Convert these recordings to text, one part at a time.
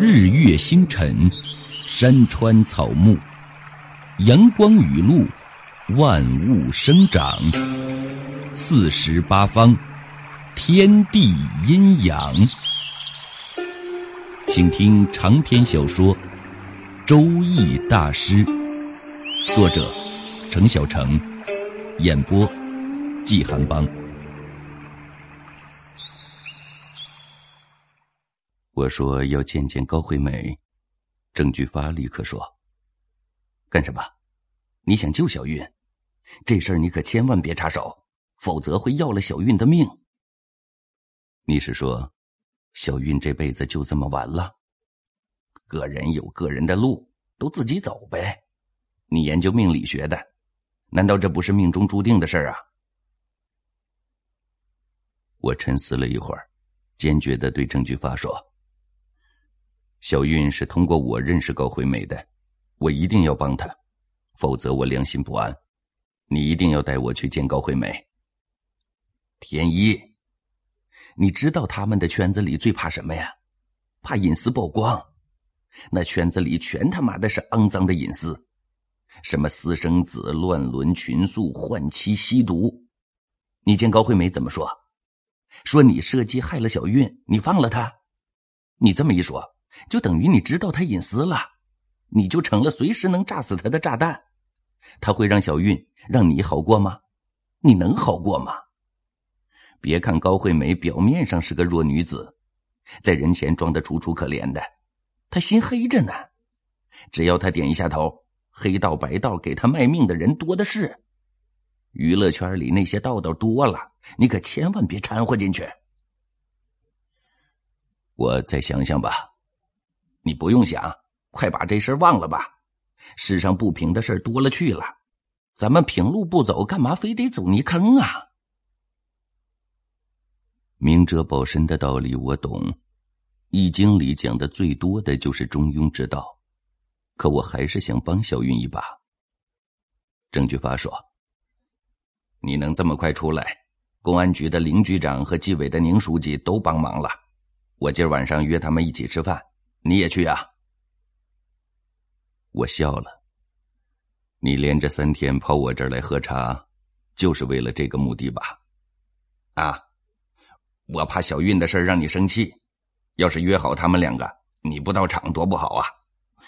日月星辰，山川草木，阳光雨露，万物生长，四时八方，天地阴阳。请听长篇小说《周易大师》，作者程小成，演播季寒邦。我说要见见高惠美，郑菊发立刻说：“干什么？你想救小韵？这事儿你可千万别插手，否则会要了小韵的命。”你是说？小韵这辈子就这么完了。个人有个人的路，都自己走呗。你研究命理学的，难道这不是命中注定的事儿啊？我沉思了一会儿，坚决的对郑菊发说：“小韵是通过我认识高惠美的，我一定要帮她，否则我良心不安。你一定要带我去见高惠美。”天一。你知道他们的圈子里最怕什么呀？怕隐私曝光。那圈子里全他妈的是肮脏的隐私，什么私生子、乱伦、群宿、换妻、吸毒。你见高惠美怎么说？说你设计害了小韵，你放了她。你这么一说，就等于你知道她隐私了，你就成了随时能炸死她的炸弹。他会让小韵让你好过吗？你能好过吗？别看高慧美表面上是个弱女子，在人前装的楚楚可怜的，她心黑着呢。只要她点一下头，黑道白道给她卖命的人多的是。娱乐圈里那些道道多了，你可千万别掺和进去。我再想想吧。你不用想，快把这事忘了吧。世上不平的事多了去了，咱们平路不走，干嘛非得走泥坑啊？明哲保身的道理我懂，《易经》里讲的最多的就是中庸之道，可我还是想帮小云一把。郑菊发说：“你能这么快出来，公安局的林局长和纪委的宁书记都帮忙了。我今儿晚上约他们一起吃饭，你也去啊？”我笑了。你连着三天跑我这儿来喝茶，就是为了这个目的吧？啊？我怕小韵的事让你生气，要是约好他们两个，你不到场多不好啊！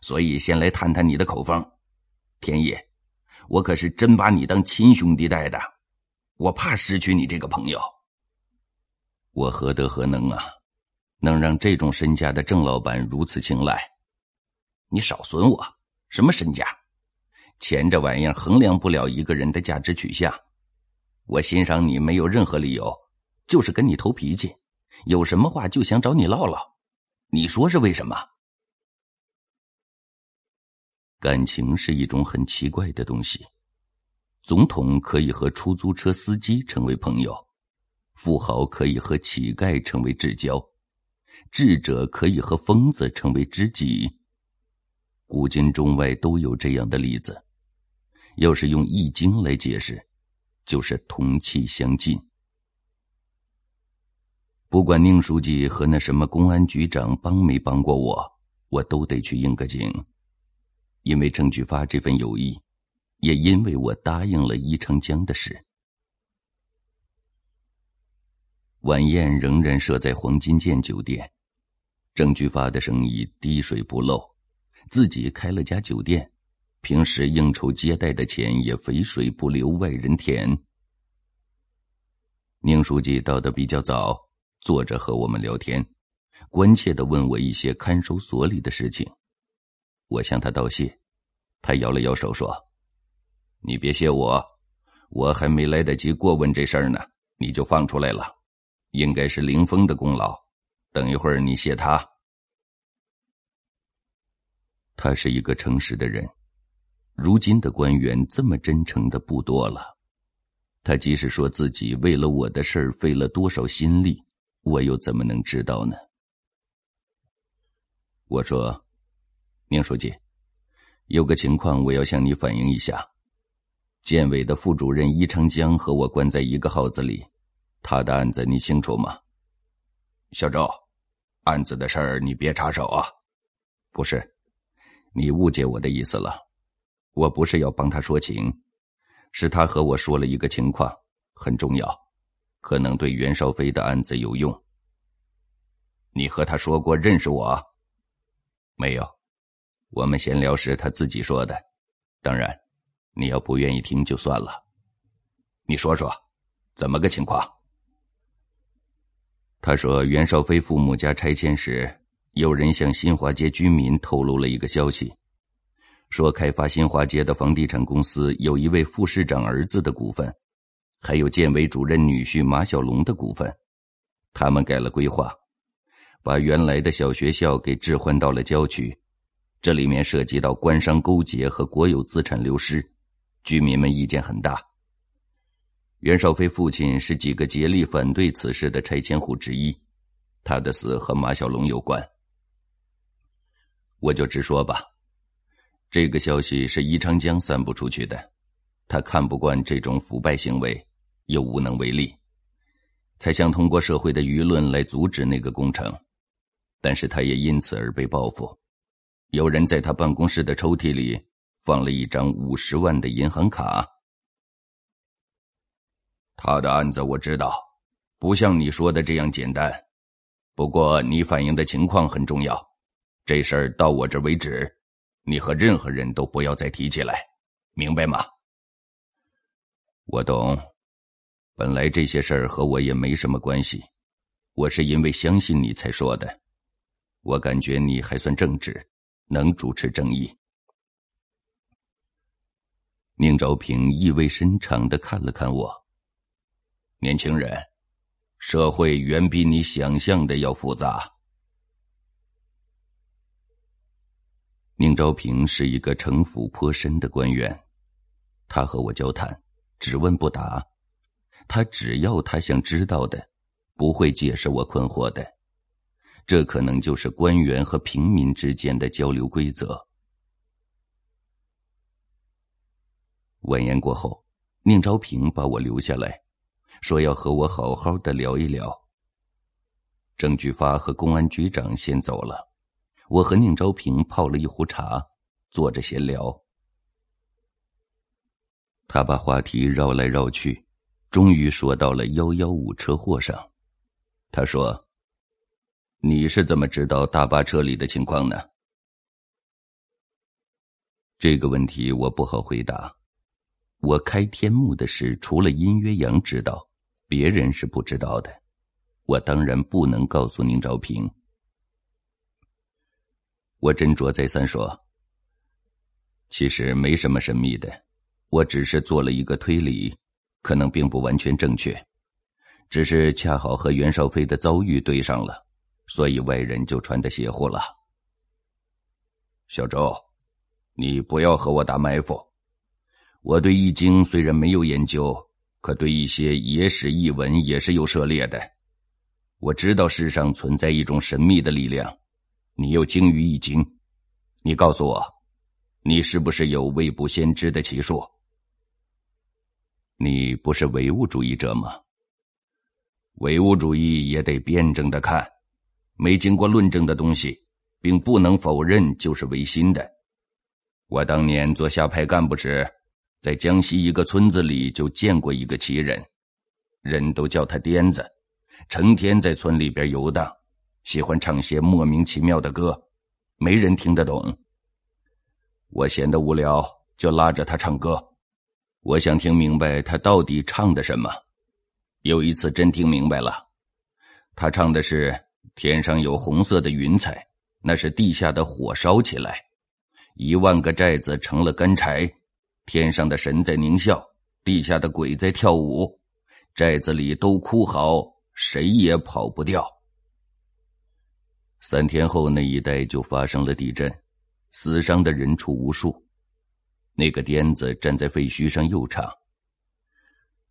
所以先来探探你的口风。天意，我可是真把你当亲兄弟待的，我怕失去你这个朋友。我何德何能啊，能让这种身家的郑老板如此青睐？你少损我！什么身家？钱这玩意儿衡量不了一个人的价值取向。我欣赏你没有任何理由。就是跟你投脾气，有什么话就想找你唠唠，你说是为什么？感情是一种很奇怪的东西，总统可以和出租车司机成为朋友，富豪可以和乞丐成为至交，智者可以和疯子成为知己。古今中外都有这样的例子，要是用《易经》来解释，就是同气相近。不管宁书记和那什么公安局长帮没帮过我，我都得去应个景，因为郑菊发这份友谊，也因为我答应了伊长江的事。晚宴仍然设在黄金剑酒店，郑菊发的生意滴水不漏，自己开了家酒店，平时应酬接待的钱也肥水不流外人田。宁书记到的比较早。坐着和我们聊天，关切的问我一些看守所里的事情。我向他道谢，他摇了摇手说：“你别谢我，我还没来得及过问这事儿呢，你就放出来了，应该是林峰的功劳。等一会儿你谢他。他是一个诚实的人，如今的官员这么真诚的不多了。他即使说自己为了我的事儿费了多少心力。”我又怎么能知道呢？我说：“宁书记，有个情况我要向你反映一下。建委的副主任伊长江和我关在一个号子里，他的案子你清楚吗？”小周，案子的事儿你别插手啊，不是，你误解我的意思了。我不是要帮他说情，是他和我说了一个情况，很重要，可能对袁绍飞的案子有用。你和他说过认识我？没有，我们闲聊时他自己说的。当然，你要不愿意听就算了。你说说，怎么个情况？他说袁绍飞父母家拆迁时。有人向新华街居民透露了一个消息，说开发新华街的房地产公司有一位副市长儿子的股份，还有建委主任女婿马小龙的股份。他们改了规划，把原来的小学校给置换到了郊区，这里面涉及到官商勾结和国有资产流失，居民们意见很大。袁绍飞父亲是几个竭力反对此事的拆迁户之一，他的死和马小龙有关。我就直说吧，这个消息是宜昌江散布出去的，他看不惯这种腐败行为，又无能为力，才想通过社会的舆论来阻止那个工程，但是他也因此而被报复。有人在他办公室的抽屉里放了一张五十万的银行卡。他的案子我知道，不像你说的这样简单，不过你反映的情况很重要。这事儿到我这为止，你和任何人都不要再提起来，明白吗？我懂，本来这些事儿和我也没什么关系，我是因为相信你才说的。我感觉你还算正直，能主持正义。宁昭平意味深长的看了看我，年轻人，社会远比你想象的要复杂。宁昭平是一个城府颇深的官员，他和我交谈，只问不答。他只要他想知道的，不会解释我困惑的。这可能就是官员和平民之间的交流规则。晚宴过后，宁昭平把我留下来，说要和我好好的聊一聊。郑菊发和公安局长先走了。我和宁昭平泡了一壶茶，坐着闲聊。他把话题绕来绕去，终于说到了幺幺五车祸上。他说：“你是怎么知道大巴车里的情况呢？”这个问题我不好回答。我开天幕的事，除了殷约阳知道，别人是不知道的。我当然不能告诉宁昭平。我斟酌再三说：“其实没什么神秘的，我只是做了一个推理，可能并不完全正确，只是恰好和袁绍飞的遭遇对上了，所以外人就传的邪乎了。”小周，你不要和我打埋伏。我对易经虽然没有研究，可对一些野史异闻也是有涉猎的。我知道世上存在一种神秘的力量。你又精于易经，你告诉我，你是不是有未卜先知的奇术？你不是唯物主义者吗？唯物主义也得辩证的看，没经过论证的东西，并不能否认就是唯心的。我当年做下派干部时，在江西一个村子里就见过一个奇人，人都叫他癫子，成天在村里边游荡。喜欢唱些莫名其妙的歌，没人听得懂。我闲得无聊，就拉着他唱歌。我想听明白他到底唱的什么。有一次真听明白了，他唱的是“天上有红色的云彩”，那是地下的火烧起来，一万个寨子成了干柴，天上的神在狞笑，地下的鬼在跳舞，寨子里都哭嚎，谁也跑不掉。三天后，那一带就发生了地震，死伤的人畜无数。那个癫子站在废墟上又唱：“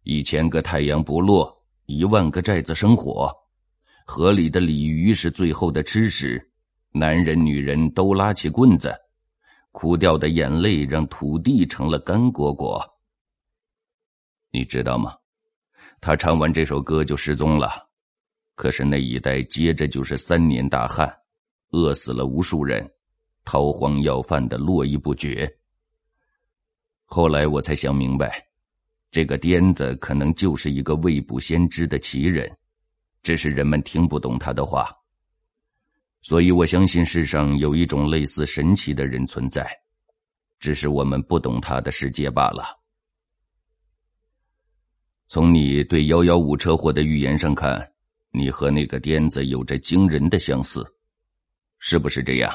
一千个太阳不落，一万个寨子生火，河里的鲤鱼是最后的吃食，男人女人都拉起棍子，哭掉的眼泪让土地成了干果果。”你知道吗？他唱完这首歌就失踪了。可是那一带接着就是三年大旱，饿死了无数人，逃荒要饭的络绎不绝。后来我才想明白，这个癫子可能就是一个未卜先知的奇人，只是人们听不懂他的话。所以我相信世上有一种类似神奇的人存在，只是我们不懂他的世界罢了。从你对幺幺五车祸的预言上看，你和那个癫子有着惊人的相似，是不是这样？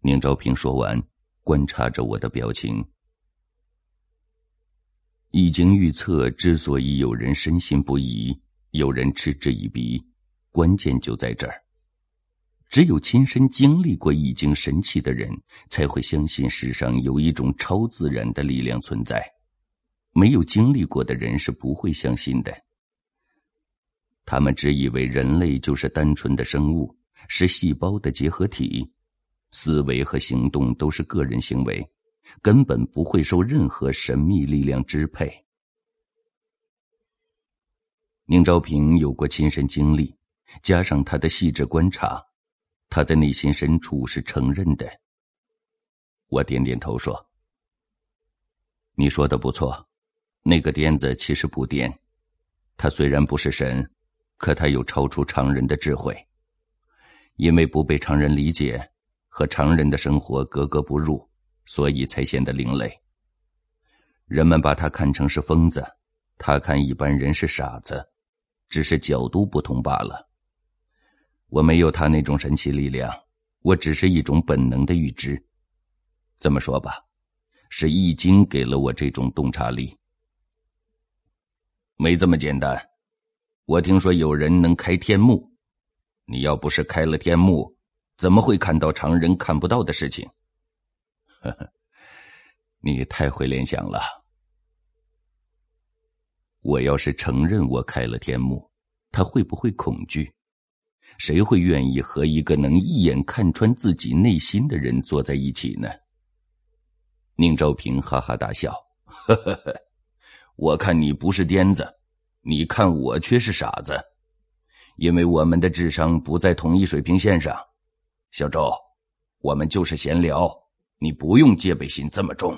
宁昭平说完。观察着我的表情，易经预测之所以有人深信不疑，有人嗤之以鼻，关键就在这儿。只有亲身经历过易经神奇的人，才会相信世上有一种超自然的力量存在。没有经历过的人是不会相信的。他们只以为人类就是单纯的生物，是细胞的结合体。思维和行动都是个人行为，根本不会受任何神秘力量支配。宁昭平有过亲身经历，加上他的细致观察，他在内心深处是承认的。我点点头说：“你说的不错，那个癫子其实不癫，他虽然不是神，可他有超出常人的智慧，因为不被常人理解。”和常人的生活格格不入，所以才显得另类。人们把他看成是疯子，他看一般人是傻子，只是角度不同罢了。我没有他那种神奇力量，我只是一种本能的预知。这么说吧，是易经给了我这种洞察力。没这么简单，我听说有人能开天目，你要不是开了天目。怎么会看到常人看不到的事情？呵呵，你太会联想了。我要是承认我开了天目，他会不会恐惧？谁会愿意和一个能一眼看穿自己内心的人坐在一起呢？宁昭平哈哈大笑，呵呵呵，我看你不是癫子，你看我却是傻子，因为我们的智商不在同一水平线上。小周，我们就是闲聊，你不用戒备心这么重。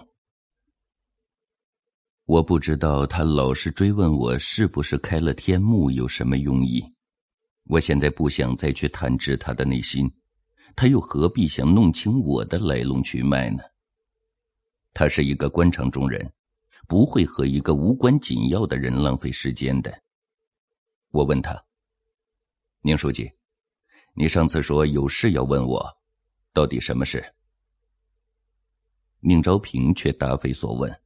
我不知道他老是追问我是不是开了天幕有什么用意。我现在不想再去探知他的内心，他又何必想弄清我的来龙去脉呢？他是一个官场中人，不会和一个无关紧要的人浪费时间的。我问他：“宁书记。”你上次说有事要问我，到底什么事？宁昭平却答非所问。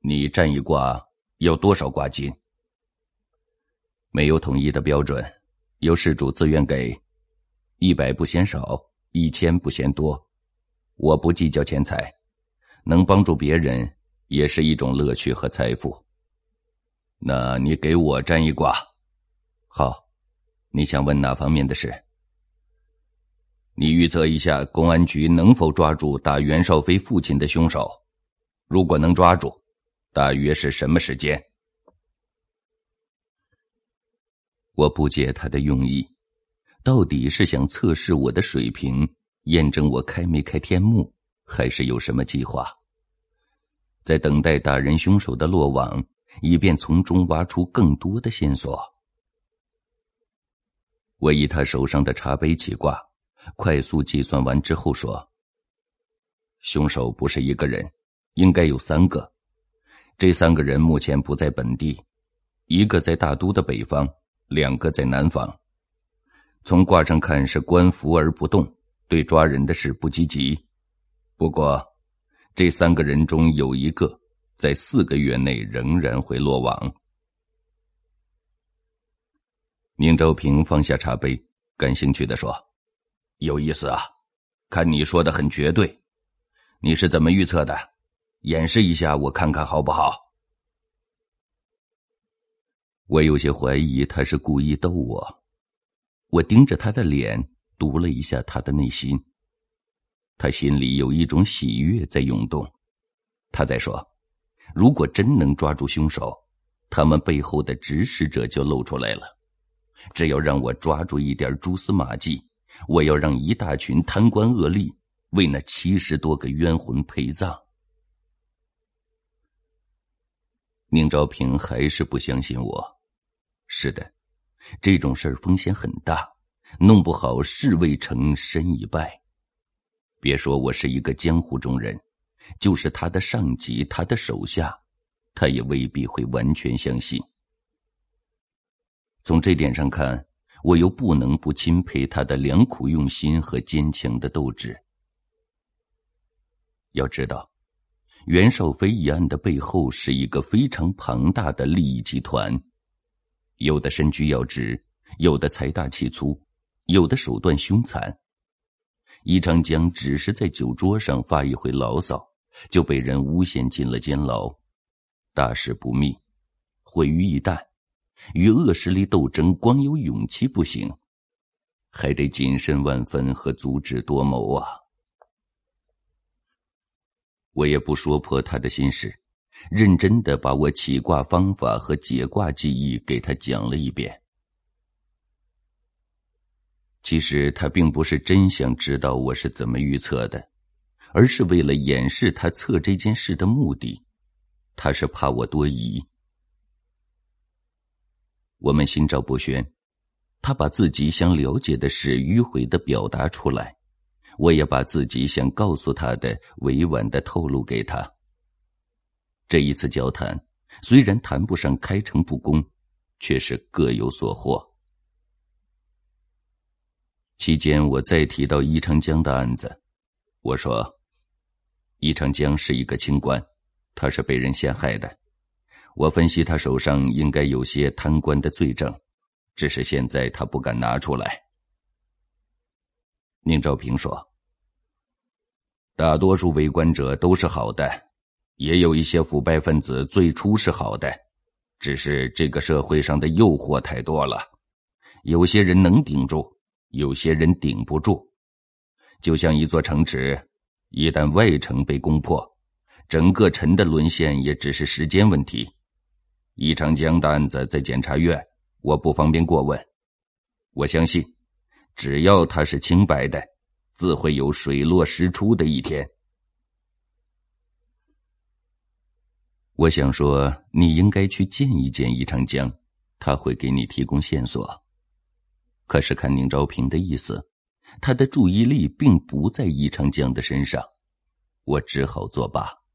你占一卦要多少卦金？没有统一的标准，由事主自愿给，一百不嫌少，一千不嫌多。我不计较钱财，能帮助别人也是一种乐趣和财富。那你给我占一卦，好。你想问哪方面的事？你预测一下，公安局能否抓住打袁绍飞父亲的凶手？如果能抓住，大约是什么时间？我不解他的用意，到底是想测试我的水平，验证我开没开天幕，还是有什么计划？在等待打人凶手的落网，以便从中挖出更多的线索。我以他手上的茶杯起卦，快速计算完之后说：“凶手不是一个人，应该有三个。这三个人目前不在本地，一个在大都的北方，两个在南方。从卦上看是官服而不动，对抓人的事不积极。不过，这三个人中有一个在四个月内仍然会落网。”宁昭平放下茶杯，感兴趣的说：“有意思啊，看你说的很绝对，你是怎么预测的？演示一下，我看看好不好？”我有些怀疑他是故意逗我。我盯着他的脸，读了一下他的内心。他心里有一种喜悦在涌动。他在说：“如果真能抓住凶手，他们背后的指使者就露出来了。”只要让我抓住一点蛛丝马迹，我要让一大群贪官恶吏为那七十多个冤魂陪葬。宁昭平还是不相信我。是的，这种事儿风险很大，弄不好事未成身已败。别说我是一个江湖中人，就是他的上级、他的手下，他也未必会完全相信。从这点上看，我又不能不钦佩他的良苦用心和坚强的斗志。要知道。袁绍飞一案的背后是一个非常庞大的利益集团，有的身居要职，有的财大气粗，有的手段凶残。易长江只是在酒桌上发一回牢骚，就被人诬陷进了监牢，大事不密，毁于一旦。与恶势力斗争，光有勇气不行，还得谨慎万分和足智多谋啊。我也不说破他的心事，认真的把我起卦方法和解卦技艺给他讲了一遍。其实他并不是真想知道我是怎么预测的，而是为了掩饰他测这件事的目的，他是怕我多疑。我们心照不宣，他把自己想了解的事迂回的表达出来。我也把自己想告诉他的委婉的透露给他。这一次交谈虽然谈不上开诚布公，却是各有所获。期间，我再提到易长江的案子，我说：“易长江是一个清官，他是被人陷害的。我分析他手上应该有些贪官的罪证，只是现在他不敢拿出来。”宁兆平说：“大多数为官者都是好的，也有一些腐败分子最初是好的，只是这个社会上的诱惑太多了，有些人能顶住，有些人顶不住。就像一座城池，一旦外城被攻破，整个城的沦陷也只是时间问题。易长江的案子在检察院，我不方便过问，我相信。”只要他是清白的，自会有水落石出的一天。我想说，你应该去见一见易长江，他会给你提供线索。可是看宁昭平的意思，他的注意力并不在易长江的身上，我只好作罢。